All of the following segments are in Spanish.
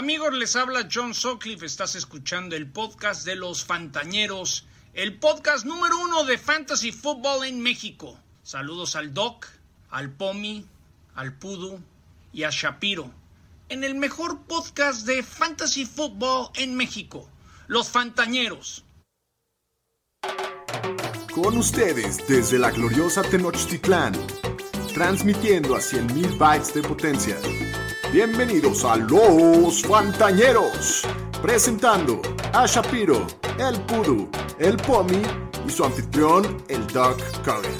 Amigos, les habla John Sutcliffe. Estás escuchando el podcast de los Fantañeros, el podcast número uno de Fantasy Football en México. Saludos al Doc, al Pomi, al Pudu y a Shapiro. En el mejor podcast de Fantasy Football en México, Los Fantañeros. Con ustedes desde la gloriosa Tenochtitlán, transmitiendo a 100.000 bytes de potencia. Bienvenidos a Los Fantañeros, presentando a Shapiro, el Pudu, el Pomi y su anfitrión, el Doc Cogan.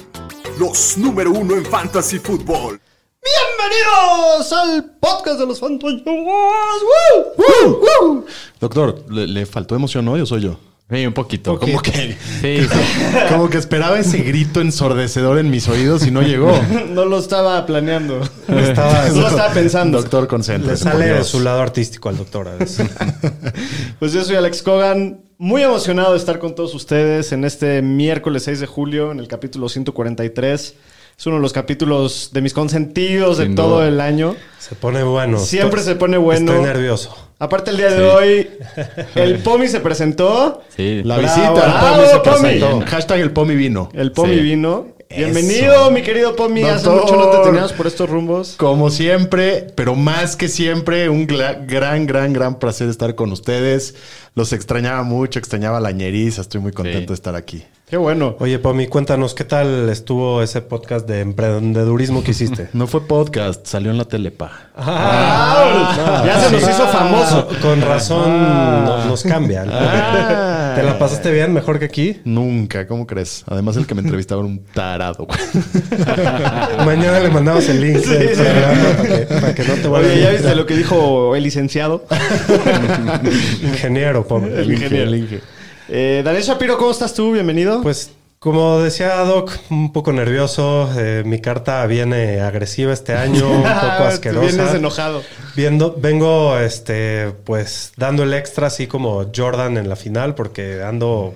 Los número uno en Fantasy Football. Bienvenidos al podcast de los fantasmas. ¡Woo! ¡Woo! ¡Woo! Doctor, ¿le, le faltó emoción hoy o soy yo? Sí, un poquito. Como que, Sí, sí. como que esperaba ese grito ensordecedor en mis oídos y no llegó. No lo estaba planeando. Estaba- no lo estaba pensando. Doctor, Le concéntrese. sale de su lado artístico al doctor a veces. Pues yo soy Alex Cogan, muy emocionado de estar con todos ustedes en este miércoles 6 de julio, en el capítulo 143. Es uno de los capítulos de mis consentidos de todo el año. Se pone bueno. Siempre Estoy- se pone bueno. Estoy nervioso. Aparte el día de hoy, el Pomi se presentó. Sí. La Bravo, visita, el bravo, Pomi se Pomi. presentó. Hashtag el Pomi vino. El Pomi Sí. vino. Eso. Bienvenido, mi querido Pomi. Hace Doctor. mucho no te teníamos por estos rumbos. Como siempre, pero más que siempre, un gran, gran, gran placer estar con ustedes. Los extrañaba mucho, extrañaba la ñeriza. Estoy muy contento Sí. de estar aquí. Qué bueno. Oye, Pomi, cuéntanos, ¿qué tal estuvo ese podcast de emprendedurismo que hiciste? No fue podcast, salió en la telepa. Ah, ya se nos hizo famoso. Con razón no- nos cambian. Ah. ¿Te la pasaste bien? ¿Mejor que aquí? Nunca, ¿cómo crees? Además, el que me entrevistaba era un tarado. güey. Mañana le mandamos el link sí. programa para que, para que no te Oye, ¿ya viste lo que dijo el licenciado? Ingeniero, Pomi. El ingeniero. El Inge. Eh, Daniel Shapiro, ¿cómo estás tú? Bienvenido. Pues como decía Doc, un poco nervioso. Eh, mi carta viene agresiva este año, un poco asquerosa. Vienes enojado. Viendo, vengo, este, pues, dando el extra así como Jordan en la final, porque ando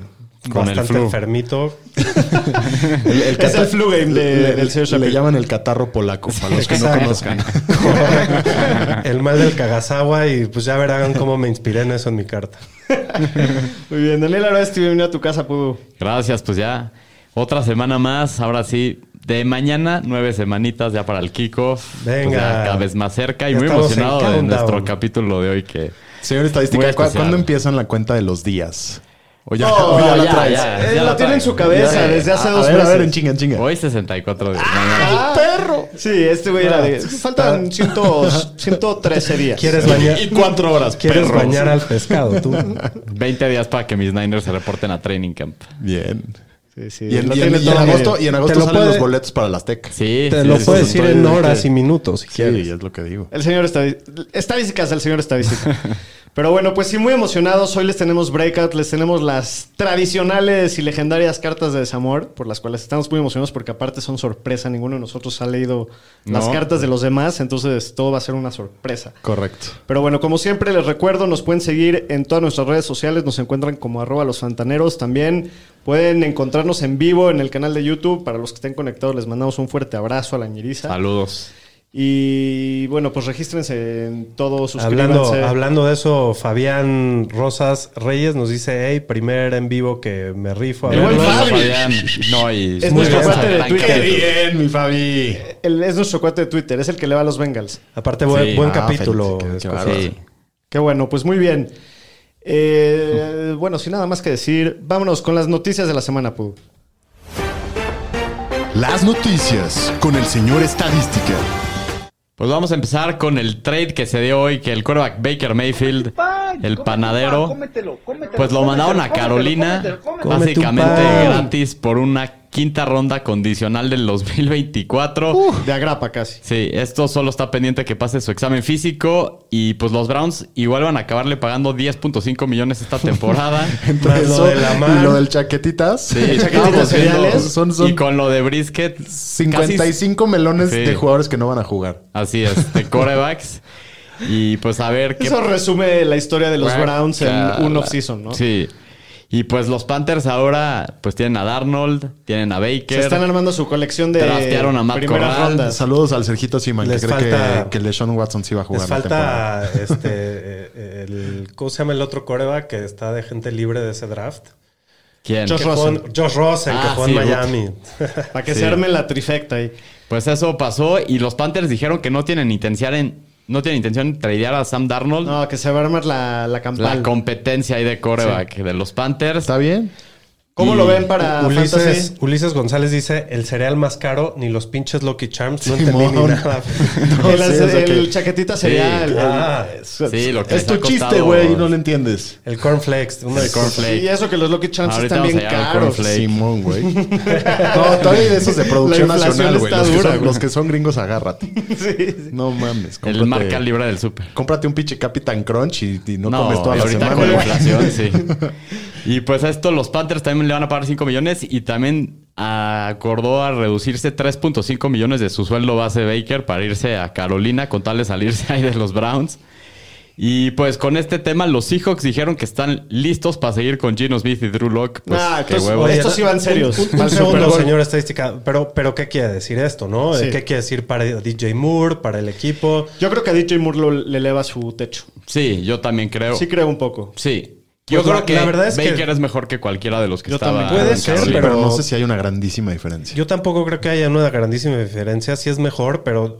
Con el bastante flu. enfermito. El, el Es el flu game de- le- del señor Le Shapiro. llaman el catarro polaco, para los que no conozcan. el mal del Kagasawa y pues ya verán cómo me inspiré en eso en mi carta. Muy bien, Daniel Arasti, bienvenido a tu casa, Pudu. Gracias, pues ya. Otra semana más. Ahora sí, de mañana, nueve semanitas ya para el kickoff. Pues Venga. ya cada vez más cerca y Ya muy emocionado de nuestro capítulo de hoy que... Señor Estadística, Muy ¿cu- especial. ¿cuándo empiezan la cuenta de los días? ¿O ya, No, o ya la ya, traes? ya. Eh, lo la tiene en su cabeza Ya. desde hace a, dos a ver, meses. a ver, en chinga, en chinga. Hoy 64 días. ¡Ah, perro! Sí, este güey era de... Faltan ciento- 113 días. ¿Quieres bañar? Y cuatro horas, ¿Quieres perros. bañar al pescado tú? 20 días para que mis Niners se reporten a Training Camp. Bien. Sí, sí. Y en, lo y en- tiene y en todo agosto, y en agosto lo salen puede- los boletos para las Azteca. Sí, Te sí, lo sí, puedes sí. decir en horas y minutos si Sí, quieres. es lo que digo. El señor estadística. Estadísticas del señor estadística. Pero bueno, pues sí, muy emocionados. Hoy les tenemos breakout, les tenemos las tradicionales y legendarias cartas de desamor, por las cuales estamos muy emocionados porque aparte son sorpresa. Ninguno de nosotros ha leído las No. cartas de los demás, entonces todo va a ser una sorpresa. Correcto. Pero bueno, como siempre les recuerdo, nos pueden seguir en todas nuestras redes sociales, nos encuentran como arroba los fantaneros. También pueden encontrarnos en vivo en el canal de YouTube. Para los que estén conectados les mandamos un fuerte abrazo a la ñeriza. Saludos. Y bueno, pues regístrense en todo, Hablando, suscríbanse. hablando de eso, Fabián Rosas Reyes nos dice, hey, primer en vivo que me rifo. A El buen verlo". Fabi. Fabián. No, y Es muy nuestro bien, cuate de Twitter. de- bien, mi Fabi! Es nuestro cuate de Twitter, es el que le va a los Bengals. Aparte, buen, Sí. buen Ah, capítulo. feliz, qué- qué. Sí. Qué bueno, pues muy bien. Eh, bueno, sin nada más que decir, vámonos con las noticias de la semana, Pu. Las noticias con el señor Estadística. Pues vamos a empezar con el trade que se dio hoy, que el quarterback Baker Mayfield, el panadero, pues lo mandaron a Carolina básicamente pan. gratis por una quinta ronda condicional del 2024. De agrapa casi. Sí, esto solo está pendiente que pase su examen físico y pues los Browns igual van a acabarle pagando 10.5 millones esta temporada. Entre lo eso de la mar. y lo del chaquetitas. Sí, Chaquetitas cereales. Son- son- y con lo de Brisket, casi- 55 melones Sí. de jugadores que no van a jugar. así es, de corebacks. Y pues a ver qué Eso resume la historia de los Bueno, Browns en un off-season, ¿no? Sí. Y pues los Panthers ahora pues tienen a Darnold, tienen a Baker. Se están armando su colección de Draftearon a Matt primeras Corral. rondas. Saludos al Sergito Siman, que cree falta- que, que LeSean Watson sí va a jugar Les la falta este, eh, ¿cómo se llama el otro coreback que está de gente libre de ese draft? ¿Quién? Josh Que Rosen. Josh Rosen, que Ah, jugó en Miami. Para que Sí. se arme la trifecta ahí. Pues eso pasó y los Panthers dijeron que no tienen intención en, no tienen intención de tradear a Sam Darnold. No, que se va a armar la, la campal. la competencia ahí de coreback de los Panthers. ¿Está bien? ¿Cómo Y lo ven para Ulises, Fantasy? Ulises González dice, el cereal más caro, ni los pinches Lucky Charms, no entendí ni nada. el, sí, el chaquetita sería Sí. Ah, Sí, lo que Es tu chiste, güey, y no lo entiendes. El cornflakes. Una El disculpa. cornflake. Y eso que los Lucky Charms Ahorita están bien caros. Simón, güey. No, todavía de esos de producción nacional, güey. está Los, los que son gringos, agárrate. Sí, sí. No mames. El marca libre del súper. Cómprate un pinche Capitán Crunch y, y no, comes toda la ahorita semana. con la inflación, sí. Y pues a esto los Panthers también le van a pagar 5 millones y también acordó a reducirse 3.5 millones de su sueldo base Baker para irse a Carolina con tal de salirse ahí de los Browns. Y pues con este tema los Seahawks dijeron que están listos para seguir con Gino Smith y Drew Locke. Pues Ah, qué entonces, huevo. oye, Estos sí van serios. Un, segundo, señor estadística. Pero, pero, ¿qué quiere decir esto, no? Sí. ¿Qué quiere decir para DJ Moore, para el equipo? Yo creo que a DJ Moore lo- le eleva su techo. Sí, yo también creo. Sí creo un poco. Sí. Yo Pues la- creo que la verdad es que- Baker es mejor que cualquiera de los que Yo estaba también. Puede en ser, Carolina. Pero, pero- no sé si hay una grandísima diferencia. Yo tampoco creo que haya una grandísima diferencia. Sí es mejor, pero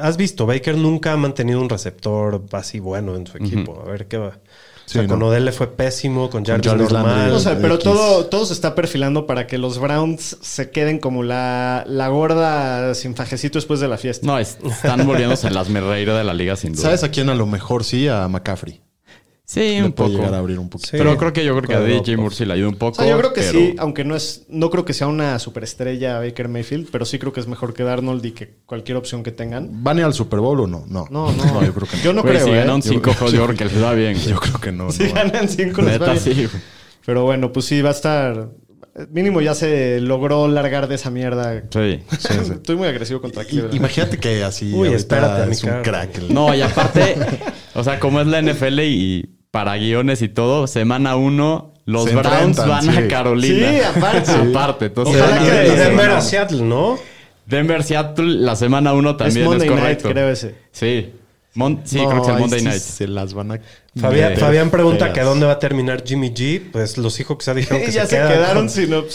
has visto, Baker nunca ha mantenido un receptor así bueno en su equipo. A ver qué va. O sea, con. Odell le fue pésimo, con Jarvis Jarvis normal. Landry. O sea, pero X. todo, todo se está perfilando para que los Browns se queden como la, la gorda sin fajecito después de la fiesta. No, es- están volviéndose las merreiras de la liga sin duda. ¿Sabes a quién a lo mejor sí? A McCaffrey. Sí, Le un puede poco. llegar a abrir un poquito. Sí. Pero creo que yo creo que a DJ Moore sí le ayuda un O poco. sea, yo creo que pero- sí, aunque no es, no creo que sea una superestrella Baker Mayfield, pero sí creo que es mejor que Darnold y que cualquier opción que tengan. ¿Van a ir al Super Bowl o no? No. No, no. yo creo que no. Yo no Güey, creo, si ¿eh? gana un Yo- 5 juegos, yo creo que les va bien. Yo creo que no. Si no. ganan cinco, les va bien. sí. Pero bueno, pues sí, va a estar... Mínimo ya se logró largar de esa mierda. Sí. Estoy muy agresivo contra Cleveland. Imagínate que así Uy, espérate, es un crack. el- No, y aparte, o sea, como es la NFL y para guiones y todo, semana uno, los Se Browns enfrentan, van sí. a Carolina. Sí, aparte. aparte. Entonces, Ojalá que- la Denver a Seattle, ¿no? Denver, Seattle, la semana uno Es también es, Monday Night, correcto. creo ese. Sí. Mon- sí, No, creo que es el Monday sí Night. Se las van a. Fabián, pregunta feas. que dónde va a terminar Jimmy G. Pues los hijos que se dijeron que ya se, se, quedan quedaron con- sin. Drew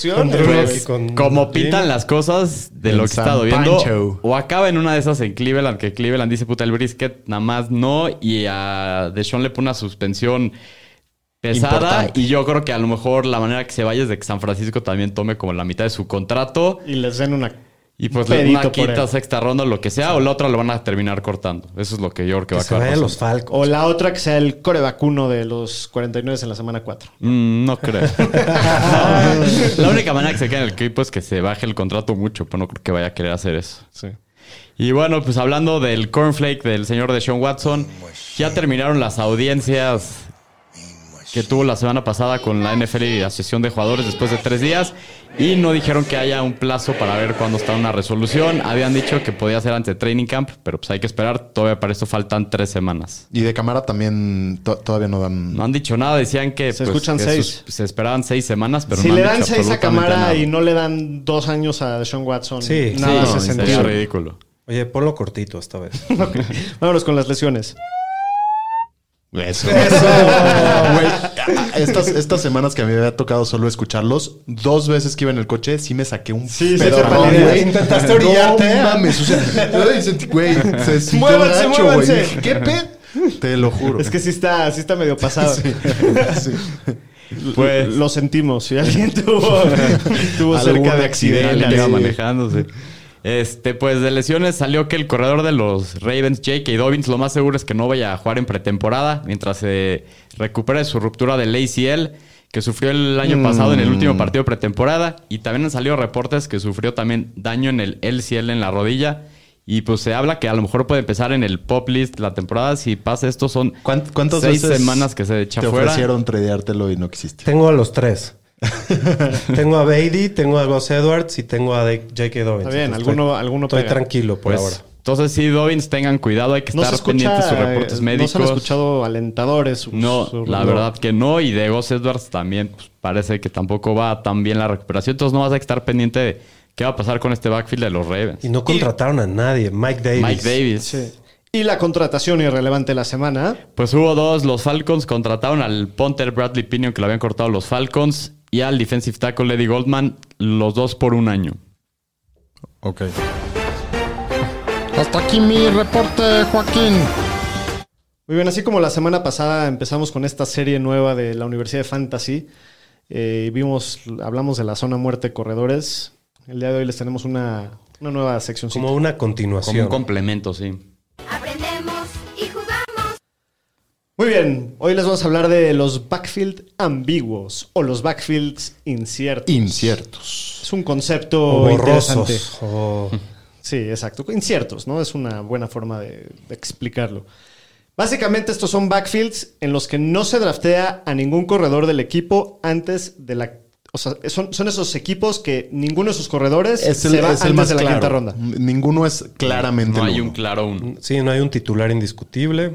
Pues, como pintan Jim. las cosas de lo que he estado viendo, Pancho. o acaba en una de esas en Cleveland, que Cleveland dice, puta, el brisket nada más no, y a Deshaun le pone una suspensión pesada, Importante. y yo creo que a lo mejor la manera que se vaya es de que San Francisco también tome como la mitad de su contrato, Y les den una... y pues le una quinta, sexta ronda, lo que sea, o la otra lo van a terminar cortando. Eso es lo que yo creo que, Que va a acabar. los. Falcons. O la otra que sea el core vacuno de los 49 en la semana 4. Mm, no creo. la única manera que se quede en el equipo es que se baje el contrato mucho, pero no creo que vaya a querer hacer eso. Sí. Y bueno, pues hablando del cornflake del señor de Sean Watson, ya terminaron las audiencias que tuvo la semana pasada con la NFL y la Asociación de Jugadores después de tres días y no dijeron que haya un plazo para ver cuándo está una resolución. Habían dicho que podía ser ante Training Camp, pero pues hay que esperar. Todavía para esto faltan tres semanas. Y de cámara también to- todavía no dan. No han dicho nada, decían que, Se pues, escuchan que seis. sus- se esperaban seis semanas, pero si no le han dan dicho 6 a cámara nada. y no le dan dos años a Sean Watson, Sí, nada Sí, hace no, sentido. sería ridículo. Oye, ponlo cortito esta vez. Vámonos con las lesiones. Eso. Güey, a- a- estas, estas semanas que a mí me había tocado solo escucharlos, dos veces que iba en el coche, sí me saqué un Sí, sí, pedo, te ¿no, güey? Intentaste orillarte. No mames, o sea, ay, sentí, güey, se Muévanse, gacho, muévanse. ¿Qué pe? Te lo juro. Es que sí está, sí está medio pasado. Sí. Pues- Lo sentimos. Si alguien tuvo, tuvo cerca de accidente, accidente. Alguien iba sí. manejando, sí. Este, pues de lesiones salió que el corredor de los Ravens, J.K. Dobbins, lo más seguro es que no vaya a jugar en pretemporada mientras se recupera de su ruptura del ACL que sufrió el año pasado en el último partido de pretemporada. Y también han salido reportes que sufrió también daño en el LCL en la rodilla. Y pues se habla que a lo mejor puede empezar en el pop list la temporada. Si pasa esto, son ¿Cuánt- ¿Cuántas seis veces semanas que se echa te fuera. ofrecieron tradeártelo y no quisiste? Tengo a los tres. tengo a Beatty, tengo a Gus Edwards y tengo a J.K. Dobbins. Está bien, alguno, estoy, alguno estoy pega. tranquilo por Pues, ahora. entonces sí, Dobbins, tengan cuidado. Hay que No se estar escucha, pendientes de sus reportes eh, médicos. No se han escuchado alentadores. sus- No, sus- la no. verdad que no. Y de Gus Edwards también pues, parece que tampoco va tan bien la recuperación. Entonces no vas a estar pendiente de qué va a pasar con este backfield de los Ravens. Y no contrataron a nadie. Mike Davis. Mike Davis. Sí. Y la contratación irrelevante de la semana. Pues hubo dos. Los Falcons contrataron al punter Bradley Pinion, que lo habían cortado los Falcons, y al defensive tackle Eddie Goldman, los dos por un año. Ok. Hasta aquí mi reporte, Joaquín. Muy bien, así como la semana pasada empezamos con esta serie nueva de la Universidad de Fantasy. eh, vimos, hablamos de la zona muerte de corredores. El día de hoy les tenemos una, una nueva sección. Como una Como continuación. un complemento, sí. Muy bien, hoy les vamos a hablar de los backfield ambiguos o los backfields inciertos. Inciertos. Es un concepto o interesante. borrosos. o- Sí, exacto. Inciertos, ¿no? Es una buena forma de, de explicarlo. Básicamente estos son backfields en los que no se draftea a ningún corredor del equipo antes de la... O sea, son, son esos equipos que ninguno de sus corredores Es el, se va es el antes más de la claro. quinta ronda. Ninguno es claramente No hay uno. un claro uno. Sí, no hay un titular indiscutible.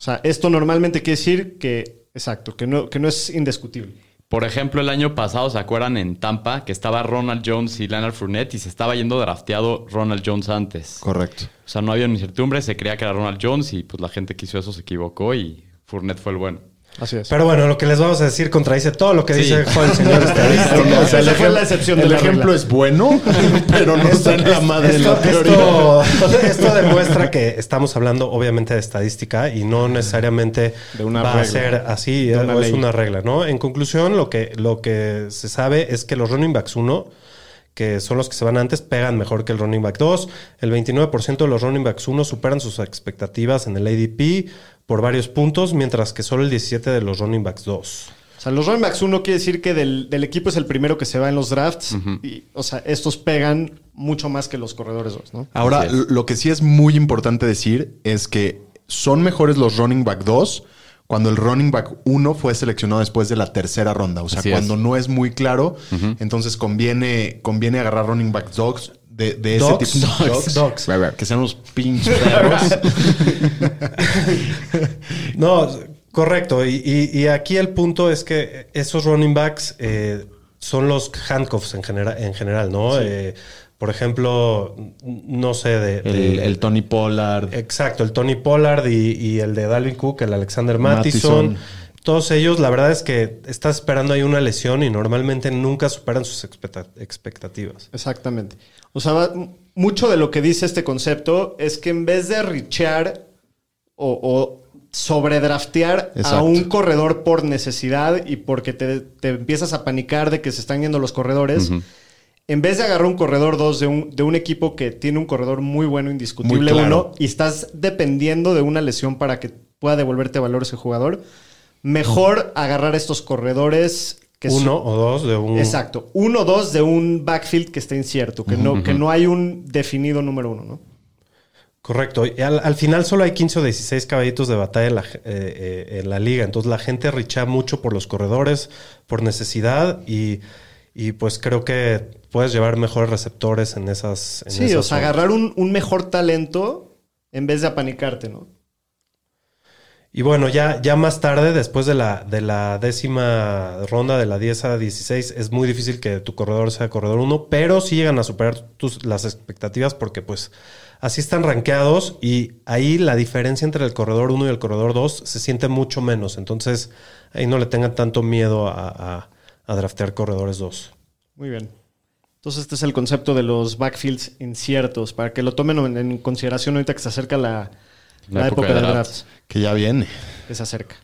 O sea, esto normalmente quiere decir que... Exacto, que no, que no es indiscutible. Por ejemplo, el año pasado, ¿se acuerdan en Tampa que estaba Ronald Jones y Leonard Fournette y se estaba yendo drafteado Ronald Jones antes? Correcto. O sea, no había incertidumbre, se creía que era Ronald Jones y pues la gente que hizo eso se equivocó y Fournette fue el bueno. Así es. Pero bueno, lo que les vamos a decir contradice todo lo que Sí. dice el señor estadístico. O sea, el esa fue la excepción de el la ejemplo regla. es bueno, pero no está en la madre de esto- la teoría. esto- esto demuestra que estamos hablando obviamente de estadística y no necesariamente De una va regla. a ser así, De una es ley. una regla, ¿no? En conclusión, lo que, lo que se sabe es que los running backs 1, que son los que se van antes, pegan mejor que el running back 2. El 29% de los running backs 1 superan sus expectativas en el ADP por varios puntos, mientras que solo el 17% de los running backs 2. O sea, los running backs uno quiere decir que del, del equipo es el primero que se va en los drafts. y, o sea, estos pegan mucho más que los corredores dos, ¿no? Ahora, lo que sí es muy importante decir es que son mejores los running back 2 cuando el running back 1 fue seleccionado después de la tercera ronda. O sea, Así es. cuando no es muy claro, entonces conviene, conviene agarrar running back dogs de, de ese Dogs. tipo. Dogs. Dogs. Que sean unos pinches perros. No, correcto. Y, y- y aquí el punto es que esos running backs eh, son los handcuffs en, genera- en general, ¿no? Eh, por ejemplo, no sé, de... el, de- el Tony Pollard. Exacto, el Tony Pollard y, y el de Dalvin Cook, el Alexander Mattison. Mattison. Todos ellos, la verdad es que estás esperando ahí una lesión y normalmente nunca superan sus expecta- expectativas. Exactamente. O sea, va- mucho de lo que dice este concepto es que en vez de richear o, o sobredraftear a un corredor por necesidad y porque te, te empiezas a panicar de que se están yendo los corredores, en vez de agarrar un corredor 2 de un, de un equipo que tiene un corredor muy bueno, indiscutible Muy claro. uno, y estás dependiendo de una lesión para que pueda devolverte valor ese jugador, mejor agarrar estos corredores que son- Uno o dos de un... Exacto. Uno o dos de un backfield que esté incierto, que, no, que no hay un definido número uno, ¿no? Correcto. Y al, al final solo hay 15 o 16 caballitos de batalla en la, eh, eh, en la liga. Entonces la gente richa mucho por los corredores, por necesidad y, y pues creo que puedes llevar mejores receptores en esas. En Sí, esas o sea, zonas. agarrar un, un mejor talento en vez de apanicarte, ¿no? Y bueno, ya, ya más tarde, después de la, de la décima ronda, de la 10 a 16, es muy difícil que tu corredor sea corredor 1, pero sí llegan a superar tus, las expectativas porque pues así están rankeados y ahí la diferencia entre el corredor 1 y el corredor 2 se siente mucho menos. Entonces ahí no le tengan tanto miedo a, a, a draftear corredores 2. Muy bien. Entonces, este es el concepto de los backfields inciertos, para que lo tomen en, en consideración ahorita que se acerca la, la época, de drafts. Que ya viene. Que se acerca.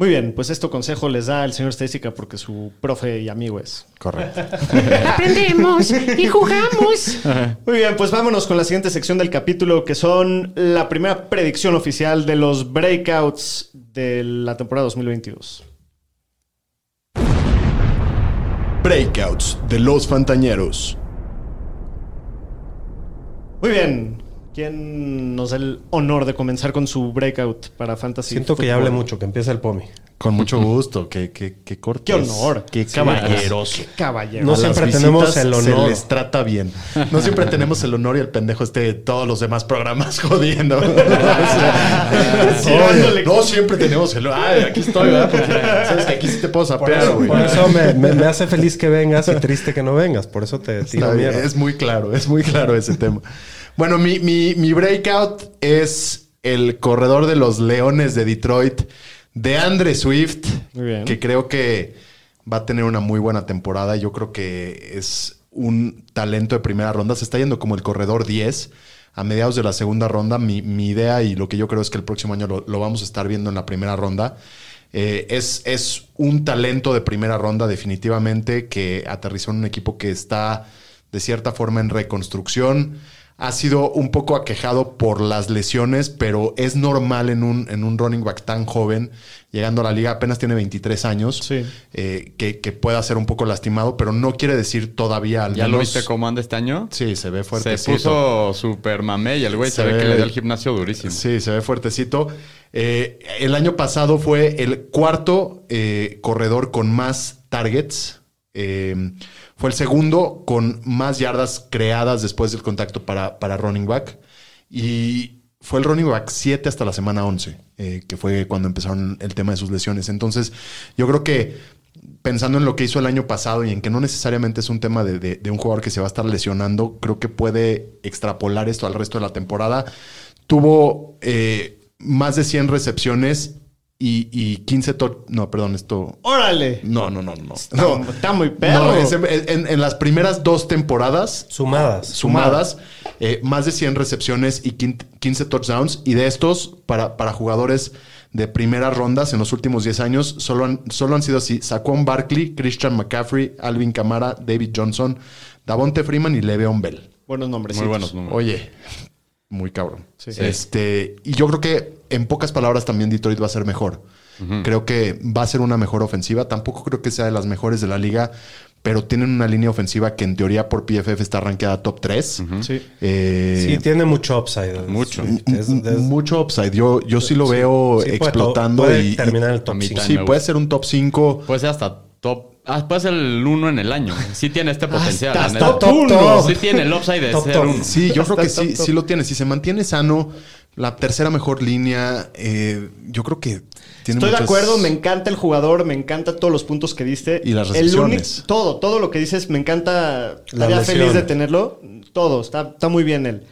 Muy bien, pues este consejo les da el señor Estadística porque su profe y amigo es. Correcto. Aprendemos y jugamos. Muy bien, pues vámonos con la siguiente sección del capítulo, que son la primera predicción oficial de los breakouts de la temporada 2022. Breakouts de los Fantañeros. Muy bien. ¿Quién nos da el honor de comenzar con su breakout para Fantasy? Siento que ya hablé mucho, que empieza el POMI. Con mucho gusto. Qué, qué, qué cortés. Qué honor. Qué Sí, caballeros. Qué caballero. No siempre tenemos el Se honor. les trata bien. No siempre tenemos el honor y el pendejo esté de todos los demás programas jodiendo. O sea, Tirándole. no siempre tenemos el honor. Ay, aquí estoy, ¿verdad? Porque sabes que aquí sí te puedo sapear, güey. por eso me, me- me hace feliz que vengas y triste que no vengas. Por eso te tiro Está bien, mierda. Es muy claro, es muy claro ese tema. Bueno, mi, mi- mi breakout es el corredor de los Leones de Detroit, de Andre Swift, Muy bien. que creo que va a tener una muy buena temporada. Yo creo que es un talento de primera ronda. Se está yendo como el corredor 10 a mediados de la segunda ronda. Mi, mi idea y lo que yo creo es que el próximo año lo, lo vamos a estar viendo en la primera ronda. Eh, es, es un talento de primera ronda definitivamente que aterrizó en un equipo que está de cierta forma en reconstrucción. Ha sido un poco aquejado por las lesiones, pero es normal en un, en un running back tan joven, llegando a la liga, apenas tiene 23 años, Sí. eh, que, que pueda ser un poco lastimado, pero no quiere decir todavía al ¿Ya lo viste cómo anda este año? Sí, se ve Se fuertecito. puso super mamé y el güey se, Se ve, que le dio el gimnasio durísimo. Sí, se ve fuertecito. Eh, el año pasado fue el cuarto eh, corredor con más targets. Eh, fue el segundo con más yardas creadas después del contacto para, para running back. Y fue el running back 7 hasta la semana 11, eh, que fue cuando empezaron el tema de sus lesiones. Entonces, yo creo que pensando en lo que hizo el año pasado y en que no necesariamente es un tema de, de- un jugador que se va a estar lesionando, creo que puede extrapolar esto al resto de la temporada. Tuvo eh, más de 100 recepciones y, y 15 to- No, perdón, esto... ¡Órale! No, no, no, no. Está, No, está muy perro. no, es en, en- en las primeras dos temporadas Sumadas. sumadas, eh, más de 100 recepciones y quin- 15 touchdowns. Y de estos, para, para jugadores de primeras rondas en los últimos 10 años, solo han, solo han sido así: Saquon Barkley, Christian McCaffrey, Alvin Kamara, David Johnson, Davonte Freeman y Le'Veon Bell. Buenos nombres. Muy buenos números. Oye, muy cabrón. Sí. Este, y yo creo que en pocas palabras también Detroit va a ser mejor. Creo que va a ser una mejor ofensiva. Tampoco creo que sea de las mejores de la liga, pero tienen una línea ofensiva que en teoría por PFF está rankeada top 3. Sí. Eh, Sí, tiene mucho upside. Mucho. Sí, es- es- mucho upside. Yo, yo sí lo veo sí, explotando puede y, terminar el top a mí 5. también. sí, puede ser un top 5. Puede ser hasta top. Ah, puede ser el uno en el año. Sí tiene este potencial. hasta top uno. Sí tiene el upside de Top, ser top. uno. Sí, yo creo que sí, top, top. sí lo tiene. Si se mantiene sano, la tercera mejor línea, eh, yo creo que tiene Estoy de acuerdo, me encanta el jugador, me encanta todos los puntos que diste. Y las El recepciones. único- todo, todo lo que dices, me encanta. Estaría feliz de tenerlo. Todo, está, está muy bien él.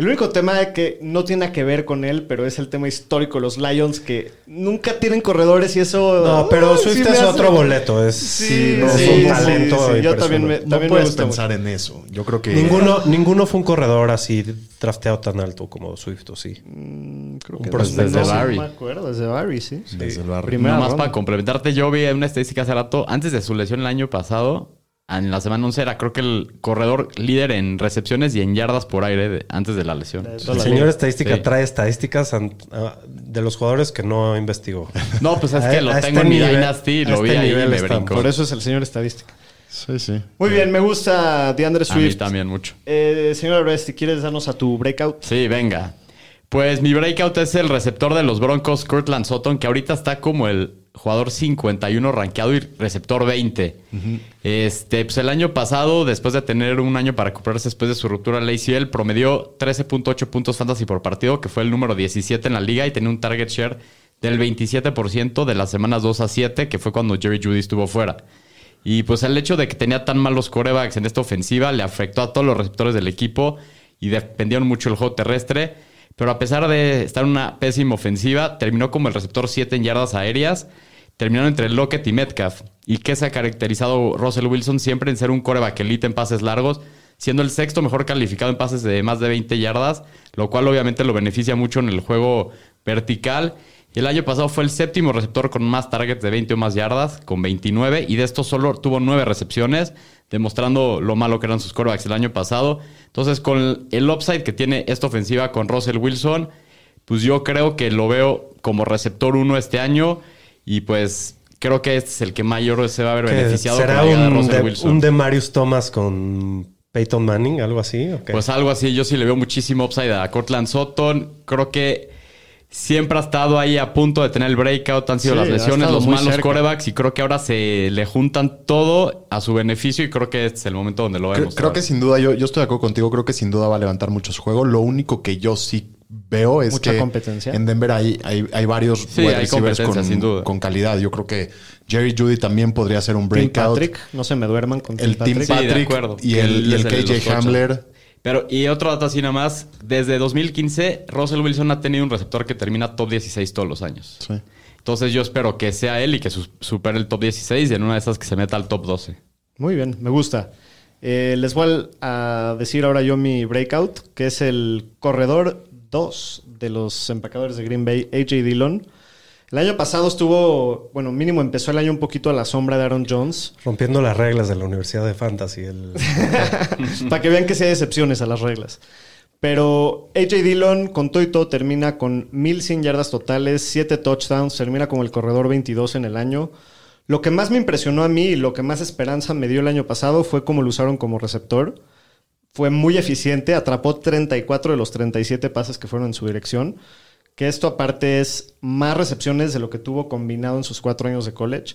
El único tema que no tiene que ver con él, pero es el tema histórico. Los Lions que nunca tienen corredores y eso. No, pero Swift sí es hace- otro boleto. Es, Sí, no, sí, es un talento. sí, Yo también me, No también me puedes mucho. pensar en eso. Yo creo que Ninguno, ninguno fue un corredor así drafteado tan alto como Swift, ¿o sí? Creo Un que desde Desde Barry. Barry. No me acuerdo, desde Barry, sí. desde el barrio. Primera Nada más ronda. para complementarte, yo vi una estadística hace rato. Antes de su lesión el año pasado, en la semana 11 era creo que el corredor líder en recepciones y en yardas por aire de- antes de la lesión. El señor estadística Sí. trae estadísticas ah, de los jugadores que no investigó. No, pues es A- que lo a tengo este en mi nivel- Dynasty, a lo vi este ahí y nivel me brincó. Por eso es el señor estadística. Sí, sí. Muy bien, me gusta DeAndre A mí Swift. también mucho. Eh, señor Alvarez, si quieres darnos a tu breakout. Sí, venga. Pues mi breakout es el receptor de los Broncos, Cortland Sutton, que ahorita está como el jugador 51 rankeado y receptor 20. Este, pues el año pasado, después de tener un año para recuperarse después de su ruptura al ACL, promedió 13.8 puntos fantasy por partido, que fue el número 17 en la liga y tenía un target share del 27% de las semanas 2 a 7, que fue cuando Jerry Judy estuvo fuera. Y pues el hecho de que tenía tan malos corebacks en esta ofensiva le afectó a todos los receptores del equipo y dependieron mucho del juego terrestre. Pero a pesar de estar en una pésima ofensiva, terminó como el receptor 7 en yardas aéreas. Terminaron entre Lockett y Metcalf. ¿Y qué se ha caracterizado Russell Wilson? Siempre en ser un coreback elite en pases largos, siendo el sexto mejor calificado en pases de más de 20 yardas, lo cual obviamente lo beneficia mucho en el juego vertical. Y el año pasado fue el séptimo receptor con más targets de 20 o más yardas, con 29, y de estos solo tuvo 9 recepciones, demostrando lo malo que eran sus corebacks el año pasado. Entonces, con el upside que tiene esta ofensiva con Russell Wilson, pues yo creo que lo veo como receptor 1 este año, y pues creo que este es el que mayor se va a ver ¿Qué, beneficiado ¿Será con la un Russell de, Wilson. un de Marius Thomas con Peyton Manning? ¿Algo así? Pues algo así, yo sí le veo muchísimo upside a Cortland Sutton. Creo que siempre ha estado ahí a punto de tener el breakout. Han sido Sí, las lesiones, los malos cerca. corebacks. Y creo que ahora se le juntan todo a su beneficio. Y creo que este es el momento donde lo vemos. creo que sin duda, yo, yo estoy de acuerdo contigo, creo que sin duda va a levantar muchos juegos. Lo único que yo sí veo es Mucha que competencia. en Denver hay, hay, hay varios Sí, wide hay con, sin duda. con calidad. Yo creo que Jerry Judy también podría ser un Tim breakout. Patrick, no se me duerman con Tim El Team Patrick. Sí, de Patrick acuerdo. y el, y el el KJ ocho. Hamler. Pero, y otro dato así nada más. Desde 2015, Russell Wilson ha tenido un receptor que termina top 16 todos los años. Sí. Entonces yo espero que sea él y que su- supere el top 16 y en una de esas que se meta al top 12. Muy bien, me gusta. Eh, les voy a decir ahora yo mi breakout, que es el corredor 2 de los empacadores de Green Bay, AJ Dillon. El año pasado estuvo, bueno, mínimo empezó el año un poquito a la sombra de Aaron Jones, Rompiendo las reglas de la Universidad de Fantasy. El... para que vean que sí hay excepciones a las reglas. Pero AJ Dillon, con todo y todo, termina con 1100 yardas totales, 7 touchdowns, termina como el corredor 22 en el año. Lo que más me impresionó a mí y lo que más esperanza me dio el año pasado fue cómo lo usaron como receptor. Fue muy eficiente, atrapó 34 de los 37 pases que fueron en su dirección. Que esto aparte es más recepciones de lo que tuvo combinado en sus cuatro años de college.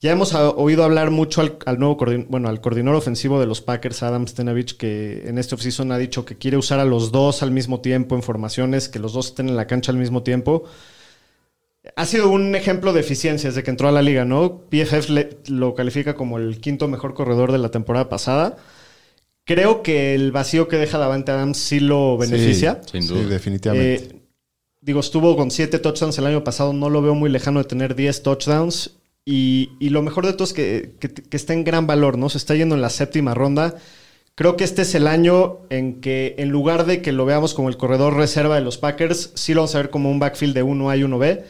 Ya hemos oído hablar mucho al, al nuevo bueno, al coordinador ofensivo de los Packers, Adam Stenavich, que en este offseason ha dicho que quiere usar a los dos al mismo tiempo en formaciones, que los dos estén en la cancha al mismo tiempo. Ha sido un ejemplo de eficiencia desde que entró a la liga, ¿no? PFF le- lo califica como el quinto mejor corredor de la temporada pasada. Creo que el vacío que deja Davante Adams sí lo beneficia. Sin Sí, duda. definitivamente. Eh, digo, estuvo con 7 touchdowns el año pasado, no lo veo muy lejano de tener 10 touchdowns. Y, y lo mejor de todo es que, que- que está en gran valor, ¿no? Se está yendo en la séptima ronda. Creo que este es el año en que, en lugar de que lo veamos como el corredor reserva de los Packers, sí lo vamos a ver como un backfield de 1A y 1B.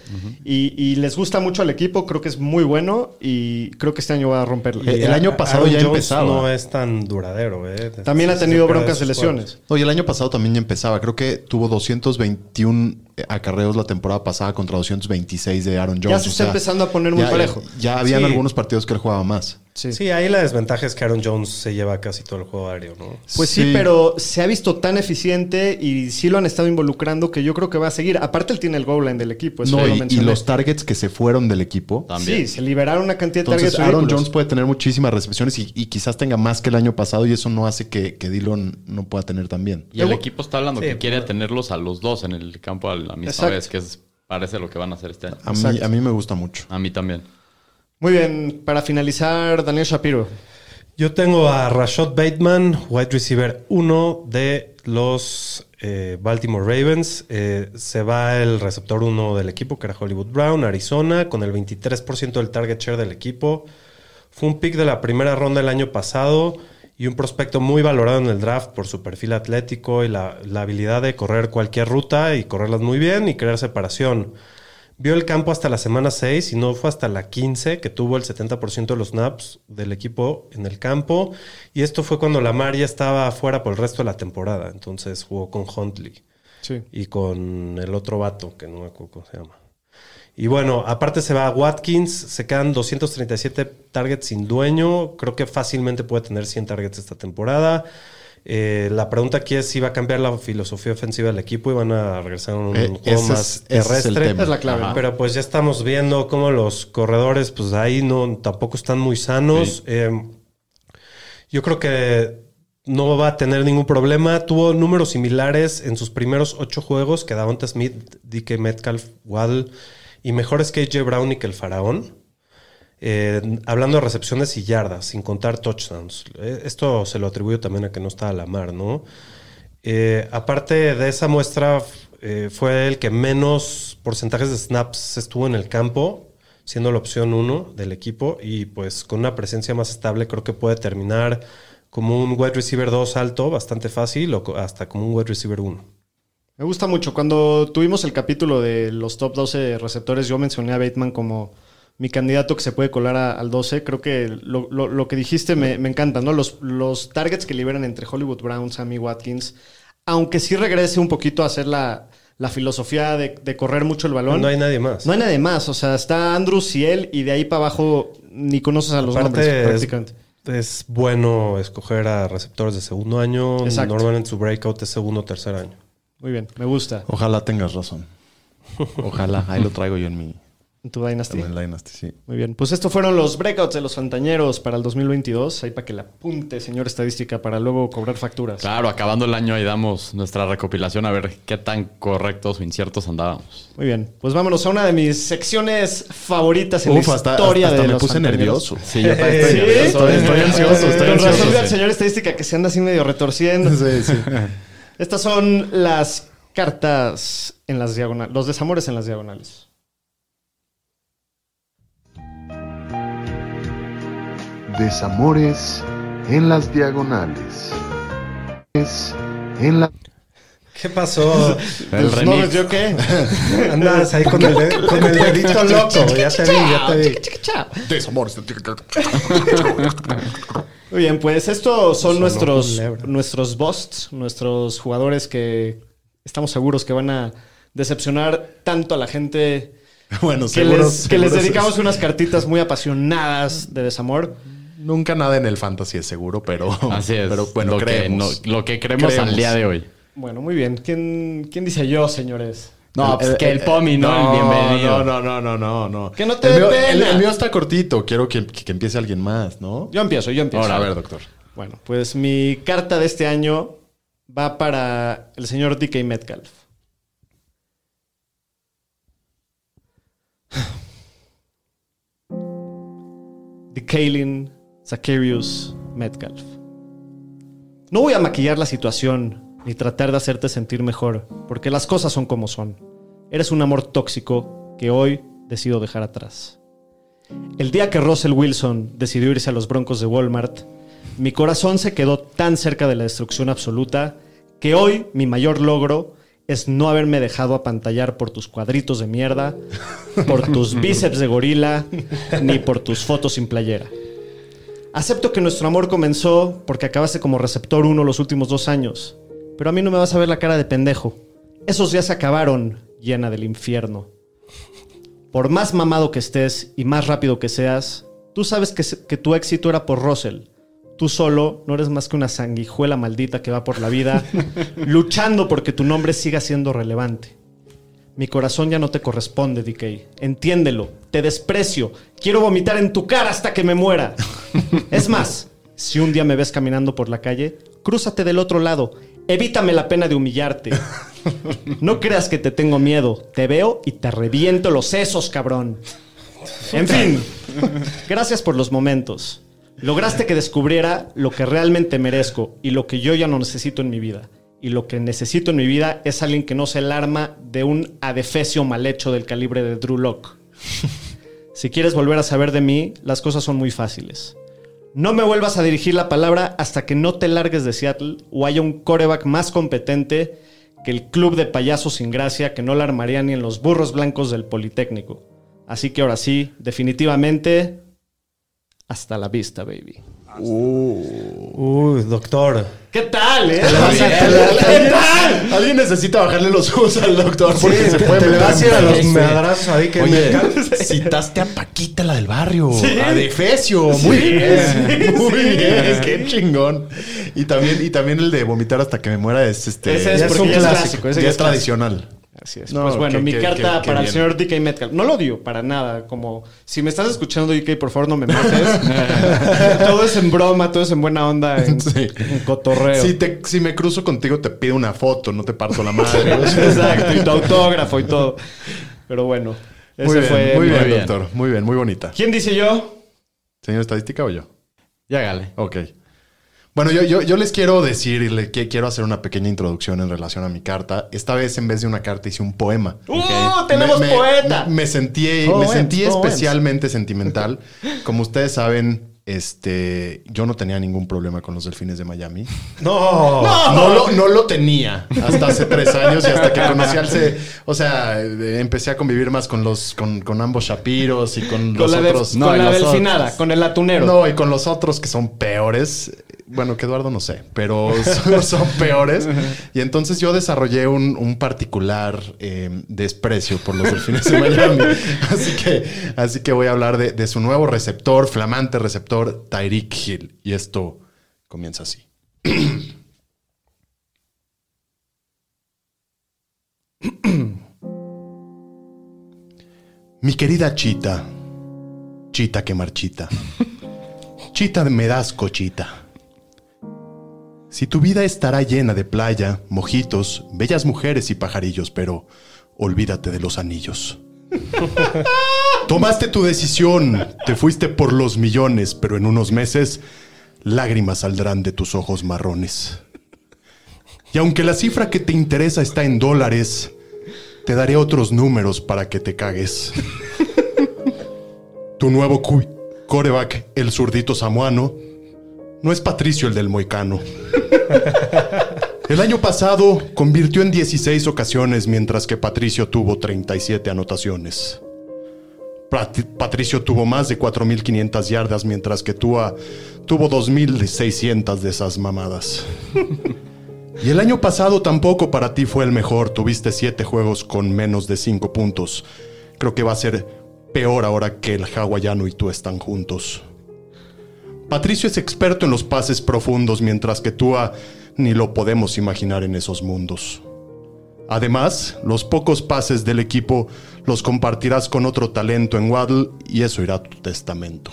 y, y les gusta mucho al equipo, creo que es muy bueno y creo que este año va a romperlo. Eh, el año pasado Aaron ya Jones empezaba. No es tan duradero, ¿eh? También Sí, ha tenido broncas de lesiones. juegos. Oye, el año pasado también ya empezaba. Creo que tuvo 221 acarreos la temporada pasada contra 226 de Aaron Jones. Ya se O está sea, empezando a poner muy ya, parejo. Ya, habían Sí. algunos partidos que él jugaba más. Sí. Sí, ahí la desventaja es que Aaron Jones se lleva casi todo el juego aéreo, ¿no? Pues sí. Sí. pero se ha visto tan eficiente y sí lo han estado involucrando que yo creo que va a seguir. Aparte, él tiene el goal line del equipo. Eso No, ya lo y, y los targets que se fueron del equipo. También. Sí, se liberaron una cantidad de Entonces, targets Aaron ridículos. Jones puede tener muchísimas recepciones y, y quizás tenga más que el año pasado y eso no hace que, que Dillon no pueda tener también. Y el equipo está hablando Sí, que quiere tenerlos a los dos en el campo a la misma Exacto. vez, que es, parece lo que van a hacer este año. A mí, Exacto. a mí me gusta mucho. A mí también. Muy bien, para finalizar, Daniel Shapiro. Yo tengo a Rashad Bateman, wide receiver 1 de los eh, Baltimore Ravens. Eh, se va el receptor 1 del equipo, que era Hollywood Brown, Arizona, con el 23% del target share del equipo. Fue un pick de la primera ronda el año pasado y un prospecto muy valorado en el draft por su perfil atlético y la habilidad de correr cualquier ruta y correrlas muy bien y crear separación. Vio el campo hasta la semana 6 y no fue hasta la 15 que tuvo el 70% de los snaps del equipo en el campo. Y esto fue cuando Lamar ya estaba afuera por el resto de la temporada. Entonces jugó con Huntley Sí. y con el otro vato, que no me acuerdo cómo se llama. Y bueno, aparte se va Watkins, se quedan 237 targets sin dueño. Creo que fácilmente puede tener 100 targets esta temporada. Eh, la pregunta aquí es si va a cambiar la filosofía ofensiva del equipo y van a regresar a un Eh, juego ese más es- ese es el terrestre. tema. Es la clave. Ajá. Pero pues ya estamos viendo cómo los corredores, pues ahí no, tampoco están muy sanos. Eh, yo creo que no va a tener ningún problema. Tuvo números similares en sus primeros ocho juegos que Davonta Smith, DK Metcalf, Waddle y mejores que AJ Brown y que el Faraón. Eh, hablando de recepciones y yardas, sin contar touchdowns. Eh, esto se lo atribuyo también a que no está a la mar, ¿no? Eh, aparte de esa muestra, fue el que menos porcentajes de snaps estuvo en el campo, siendo la opción uno del equipo. Y pues con una presencia más estable, creo que puede terminar como un wide receiver 2 alto, bastante fácil, o hasta como un wide receiver 1. Me gusta mucho. Cuando tuvimos el capítulo de los top 12 receptores, yo mencioné a Bateman como mi candidato que se puede colar a- al 12. Creo que lo, lo- lo que dijiste me, me encanta, ¿no? Los, los targets que liberan entre Hollywood Brown, Sammy Watkins, aunque sí regrese un poquito a hacer la, la filosofía de, de correr mucho el balón. No hay nadie más. No hay nadie más. O sea, está Andrews y él, y de ahí para abajo ni conoces a los nombres Aparte, es, prácticamente. es bueno escoger a receptores de segundo año. Exacto. Normalmente su breakout es segundo o tercer año. Muy bien, me gusta. Ojalá tengas razón. Ojalá, ahí lo traigo yo en mi En tu Dynasty. en el Dynasty, sí. Muy bien. Pues estos fueron los breakouts de los fantañeros para el 2022. Ahí para que la apunte, señor estadística, para luego cobrar facturas. Claro, acabando el año ahí damos nuestra recopilación a ver qué tan correctos o inciertos andábamos. Muy bien. Pues vámonos a una de mis secciones favoritas en Uf, la hasta, historia hasta de me los puse nervioso. Sí, yo también ¿Sí? estoy nervioso. Estoy- estoy ansioso, estoy Con razón ansioso, al sí. señor estadística que se anda así medio retorciendo. Sí, sí. Estas son las cartas en las diagonales, los desamores en las diagonales. Desamores en las diagonales. Es en la ¿Qué pasó? El Pues, ¿No remix. ves yo qué? Andas ahí con el, con el dedito loco. Ya te vi, ya te vi. Desamores. Muy bien, pues estos son nuestros, culebra. nuestros busts, nuestros jugadores que estamos seguros que van a decepcionar tanto a la gente Bueno, que seguro, les, que les dedicamos unas cartitas muy apasionadas de desamor. Nunca nada en el fantasy es seguro, pero. Así es. Pero bueno, lo, que, creemos. no- lo que creemos, Creemos. al día de hoy. Bueno, muy bien. ¿Quién, quién dice yo, señores? No, pues que el Pomi, ¿no? El No, bienvenido. no, no, no, no, no. Que no te el mío, el- el mío está cortito. Quiero que, que empiece alguien más, ¿no? Yo empiezo, yo empiezo. Ahora, a ver, doctor. Bueno, pues mi carta de este año va para el señor DK Metcalf. DeKalin Zacharius Metcalf. No voy a maquillar la situación ni tratar de hacerte sentir mejor, porque las cosas son como son. Eres un amor tóxico que hoy decido dejar atrás. El día que Russell Wilson decidió irse a los Broncos de Walmart, mi corazón se quedó tan cerca de la destrucción absoluta que hoy mi mayor logro es no haberme dejado apantallar por tus cuadritos de mierda, por tus bíceps de gorila, ni por tus fotos sin playera. Acepto que nuestro amor comenzó porque acabaste como receptor uno los últimos dos años, pero a mí no me vas a ver la cara de pendejo. Esos días se acabaron, llena del infierno. Por más mamado que estés y más rápido que seas, tú sabes que, que tu éxito era por Russell. Tú solo no eres más que una sanguijuela maldita que va por la vida luchando porque tu nombre siga siendo relevante. Mi corazón ya no te corresponde, DK. Entiéndelo. Te desprecio. Quiero vomitar en tu cara hasta que me muera. Es más, si un día me ves caminando por la calle, crúzate del otro lado. Evítame la pena de humillarte. No creas que te tengo miedo. Te veo y te reviento los sesos, cabrón. En fin, gracias por los momentos. Lograste que descubriera lo que realmente merezco y lo que yo ya no necesito en mi vida. Y lo que necesito en mi vida es alguien que no se alarma de un adefesio mal hecho del calibre de Drew Lock. Si quieres volver a saber de mí, las cosas son muy fáciles. No me vuelvas a dirigir la palabra hasta que no te largues de Seattle o haya un coreback más competente que el club de payasos sin gracia que no la armaría ni en los burros blancos del Politécnico. Así que ahora sí, definitivamente, hasta la vista, baby. Uy, doctor. ¿Qué tal, eh? ¿Qué tal? Alguien necesita bajarle los ojos al doctor porque Sí, se puede te meter vas a en ir a los madrazos ahí que Oye, me citaste a Paquita, la del barrio. A Defecio. Muy bien. Muy bien. Qué chingón. Y también, y también el de vomitar hasta que me muera es este. Ese es es porque un es clásico, clásico. ese ya es clásico. tradicional. Así es. No, pues bueno, qué- mi qué- carta qué- qué para el bien. señor DK Metcalf. No lo odio para nada. Como si me estás escuchando, DK, por favor no me mates. todo es en broma, todo es en buena onda, en, Sí. en cotorreo. Si, te, si me cruzo contigo, te pido una foto, no te parto la madre. Exacto, y tu autógrafo y todo. Pero bueno, ese muy bien, fue. muy mi- bien, bien. doctor. Muy bien, muy bonita. ¿Quién dice yo? ¿Señor estadística o yo? Ya hágale. Ok. Bueno, yo, yo, yo les quiero decir y le que quiero hacer una pequeña introducción en relación a mi carta. Esta vez, en vez de una carta, hice un poema. ¡Uh! ¡Tenemos Me- poeta! Me sentí, me sentí especialmente sentimental. Como ustedes saben, este, yo no tenía ningún problema con los delfines de Miami. No. No lo, no lo tenía hasta hace tres años y hasta que conocí al C. O sea, empecé a convivir más con los, con, con ambos Shapiros y con, Con los la, otros. con no, y la delfinada, otros. con el atunero. No, y con los otros que son peores. Bueno, que Eduardo no sé, pero son, son peores. Y entonces yo desarrollé un, particular eh, desprecio por los delfines de Miami. Así que, así que voy a hablar de, de su nuevo receptor, flamante receptor, Tyreek Hill. Y esto comienza así. Mi querida Chita, Chita que marchita, Chita me das cochita. Si tu vida estará llena de playa, mojitos, bellas mujeres y pajarillos, pero olvídate de los anillos. Tomaste tu decisión, te fuiste por los millones, pero en unos meses lágrimas saldrán de tus ojos marrones. Y aunque la cifra que te interesa está en dólares, te daré otros números para que te cagues. Tu nuevo coreback, el zurdito samuano, no es Patricio el del Moicano. El año pasado convirtió en 16 ocasiones, mientras que Patricio tuvo 37 anotaciones. Pat- Patricio tuvo más de 4.500 yardas, mientras que Tua tuvo 2.600 de esas mamadas. Y el año pasado tampoco para ti fue el mejor. Tuviste 7 juegos con menos de 5 puntos. Creo que va a ser peor ahora que el hawaiano y tú están juntos. Patricio es experto en los pases profundos, mientras que Tua ni lo podemos imaginar en esos mundos. Además, los pocos pases del equipo los compartirás con otro talento en Waddle y eso irá a tu testamento.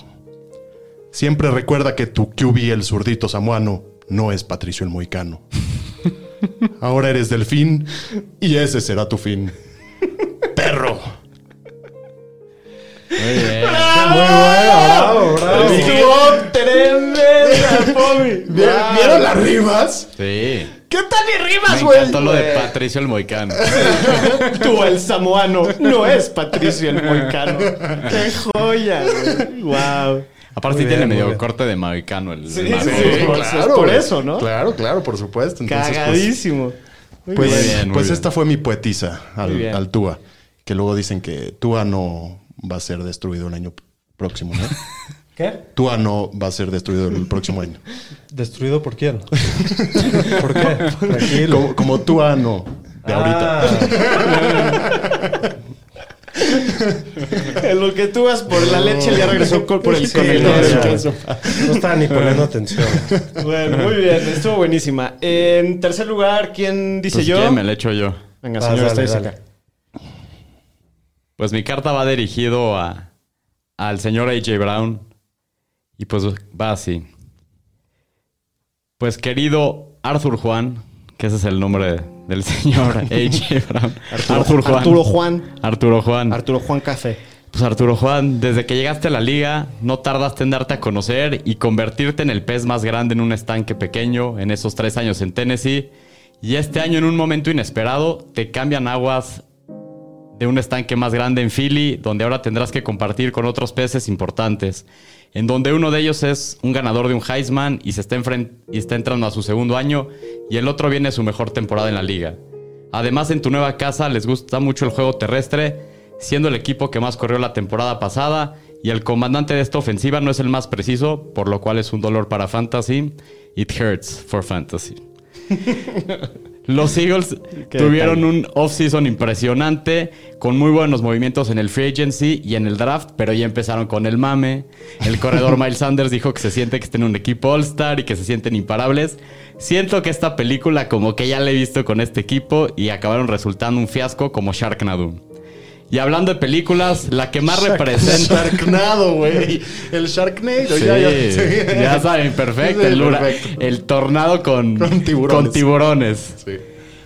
Siempre recuerda que tu QB, el zurdito samuano, no es Patricio el Moicano. Ahora eres delfín y ese será tu fin. Perro. Muy bien. Muy bueno, bravo, bravo. ¿Vieron, ¿vieron las rimas? Sí. ¿Qué tal y Me rimas, güey? encantó lo de Patricio el Moicano. Tú, el samoano, no es Patricio el Moicano. ¡Qué joya, güey! ¡Wow! Aparte, tiene medio bien. corte de Moicano el Sí, sí, sí. Por- es por eso, ¿no? Claro, claro, por supuesto. Entonces, pues, Cagadísimo. Muy Pues, Muy bien, muy pues bien. esta fue mi poetisa al, al Tua. Que luego dicen que Tua no va a ser destruido el año próximo, ¿no? ¿Qué? Tua no va a ser destruido el próximo año. ¿Destruido por quién? ¿Por qué? Tranquilo. Como, como Tua no, de ahorita. Ah, En lo que tú vas por la leche, ya regresó con- por el Sí, con el no, no estaba ni poniendo atención. Bueno, muy bien. Estuvo buenísima. En tercer lugar, ¿quién dice Pues, yo? ¿quién? me lo echo yo. Venga, Vas, señor dale. Pues mi carta va dirigido a, al señor AJ Brown. Y pues va así. Pues querido Arthur Juan, que ese es el nombre del señor AJ Brown. Arthur Juan. Arturo Juan. Arturo Juan. Arturo Juan Café. Pues Arturo Juan, desde que llegaste a la liga, no tardaste en darte a conocer y convertirte en el pez más grande en un estanque pequeño en esos tres años en Tennessee. Y este año, en un momento inesperado, te cambian aguas de un estanque más grande en Philly, donde ahora tendrás que compartir con otros peces importantes, en donde uno de ellos es un ganador de un Heisman y, se está, y está entrando a su segundo año, y el otro viene su mejor temporada en la liga. Además, en tu nueva casa les gusta mucho el juego terrestre, siendo el equipo que más corrió la temporada pasada, y el comandante de esta ofensiva no es el más preciso, por lo cual es un dolor para Fantasy. It hurts for Fantasy. Los Eagles tuvieron detalle. un off-season impresionante, con muy buenos movimientos en el free agency y en el draft, pero ya empezaron con el mame. El corredor Miles Sanders dijo que se siente que está en un equipo All-Star y que se sienten imparables. Siento que esta película como que ya la he visto con este equipo y acabaron resultando un fiasco como Sharknado. Y hablando de películas, la que más representa... Sharknado, güey. El Sharknado. Sí, ya, ya, ya saben, perfecto. Sí, el, perfecto. el tornado con, Con tiburones. con tiburones. Sí.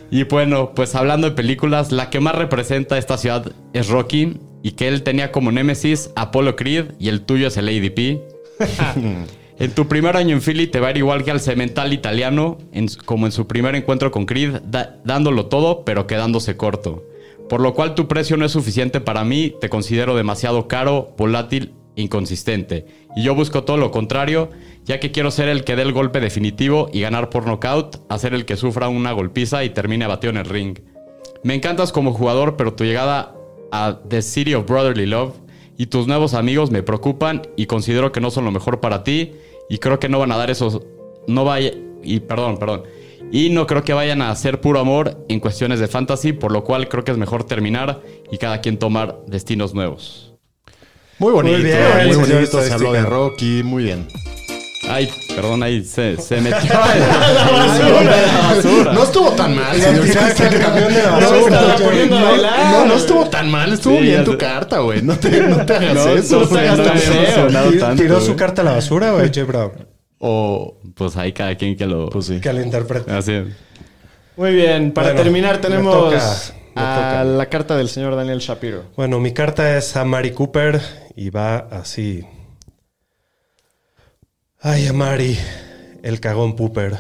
Y bueno, pues hablando de películas, la que más representa esta ciudad es Rocky y que él tenía como némesis Apollo Creed y el tuyo es el ADP. en tu primer año en Philly te va a ir igual que al cemental italiano, en como en su primer encuentro con Creed, da- dándolo todo pero quedándose corto. Por lo cual tu precio no es suficiente para mí, te considero demasiado caro, volátil, inconsistente. Y yo busco todo lo contrario, ya que quiero ser el que dé el golpe definitivo y ganar por knockout, hacer el que sufra una golpiza y termine abatido en el ring. Me encantas como jugador, pero tu llegada a The City of Brotherly Love y tus nuevos amigos me preocupan y considero que no son lo mejor para ti y creo que no van a dar esos no vaya y perdón, perdón. Y no creo que vayan a hacer puro amor en cuestiones de fantasy, por lo cual creo que es mejor terminar y cada quien tomar destinos nuevos. Muy bonito. Muy bien, bonito. Se habló de Rocky. Muy bien. Ay, Perdón, ahí se, se metió la basura. No estuvo tan mal, señor. No, No, bailar. no, no estuvo tan mal. Estuvo Sí, bien tu carta, güey. No te, no te hagas No, eso. no, se hagas no tan feo. Tiró su carta a la basura, güey, Jay Brown. O, Pues ahí cada quien que lo... pues sí. Que le interprete. Así. Muy bien, para Bueno, terminar me tenemos toca, me a toca. la carta del señor Daniel Shapiro. Bueno, mi carta es a Mari Cooper y va así. Ay, Amari, el cagón Pooper.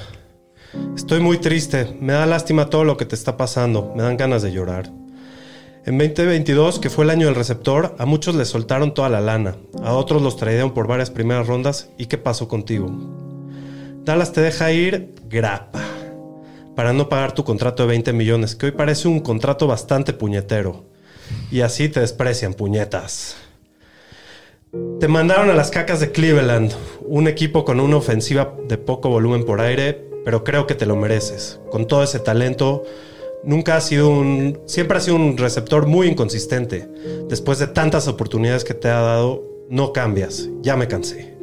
Estoy muy triste. Me da lástima todo lo que te está pasando. Me dan ganas de llorar. En 2022, que fue el año del receptor, a muchos les soltaron toda la lana. A otros los trajeron por varias primeras rondas. ¿Y qué pasó contigo? Dallas te deja ir grapa para no pagar tu contrato de 20 millones, que hoy parece un contrato bastante puñetero. Y así te desprecian, puñetas. Te mandaron a las cacas de Cleveland, un equipo con una ofensiva de poco volumen por aire, pero creo que te lo mereces. Con todo ese talento, nunca has sido un. Siempre has sido un receptor muy inconsistente. Después de tantas oportunidades que te ha dado, no cambias. Ya me cansé.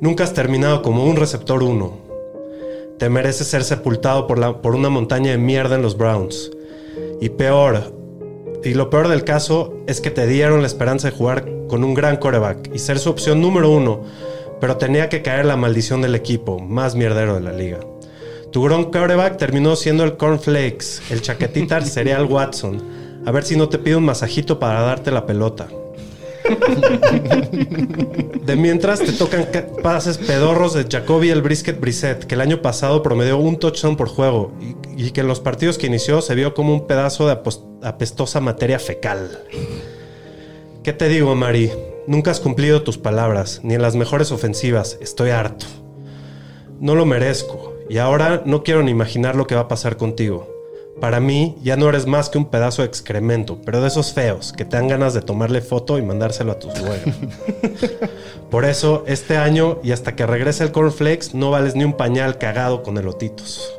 Nunca has terminado como un receptor 1. Te mereces ser sepultado por, la- por una montaña de mierda en los Browns. Y peor, y lo peor del caso es que te dieron la esperanza de jugar con un gran coreback y ser su opción número uno, pero tenía que caer la maldición del equipo, más mierdero de la liga. Tu gran coreback terminó siendo el Cornflakes, el chaquetita cereal Watson. A ver si no te pide un masajito para darte la pelota. De mientras te tocan ca- pases pedorros de Jacoby el Brisket Brissett, que el año pasado promedió un touchdown por juego y, y que en los partidos que inició se vio como un pedazo de apestosa materia fecal. ¿Qué te digo, Mari? Nunca has cumplido tus palabras, ni en las mejores ofensivas. Estoy harto. No lo merezco, y ahora no quiero ni imaginar lo que va a pasar contigo. Para mí, ya no eres más que un pedazo de excremento, pero de esos feos que te dan ganas de tomarle foto y mandárselo a tu suegra. Por eso, este año y hasta que regrese el Cornflakes, no vales ni un pañal cagado con elotitos.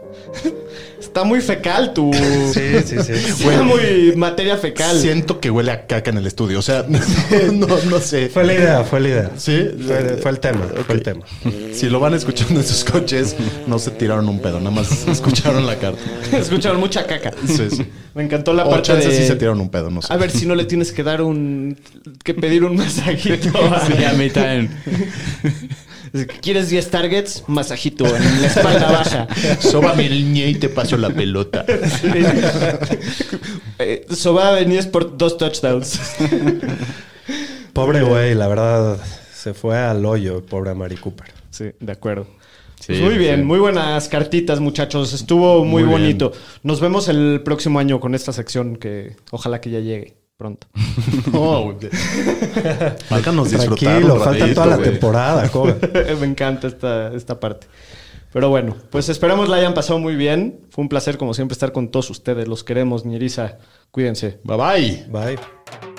Está muy fecal tu... Sí, sí, sí. Está muy materia fecal. Siento que huele a caca en el estudio. O sea, no, no sé. Fue la idea, fue la idea. Sí. Fue, fue el tema, fue el tema. Si lo van escuchando en sus coches, no se tiraron un pedo, nada más escucharon la carta. Escucharon mucha caca. Sí, sí. Me encantó la O parte de... sí se tiraron un pedo, no sé. A ver si no le tienes que dar un... que pedir un masajito. Sí, a mí también. ¿Quieres 10 targets? Masajito en la espalda baja. Sóbame el ñe y te paso la pelota. Eh, Soba venís por dos touchdowns. Pobre güey, la verdad, se fue al hoyo, pobre Mari Cooper. Sí, de acuerdo. Sí, Pues muy bien, sí. muy buenas cartitas, muchachos. Estuvo muy, Muy bien. bonito. Nos vemos el próximo año con esta sección que ojalá que ya llegue pronto. No. Faltanos disfrutar Tranquilo, un falta ratito, toda la temporada, joven. Me encanta esta, esta parte. Pero bueno, pues esperamos la hayan pasado muy bien. Fue un placer, como siempre, estar con todos ustedes. Los queremos, Ñeriza. Cuídense. Bye bye. Bye.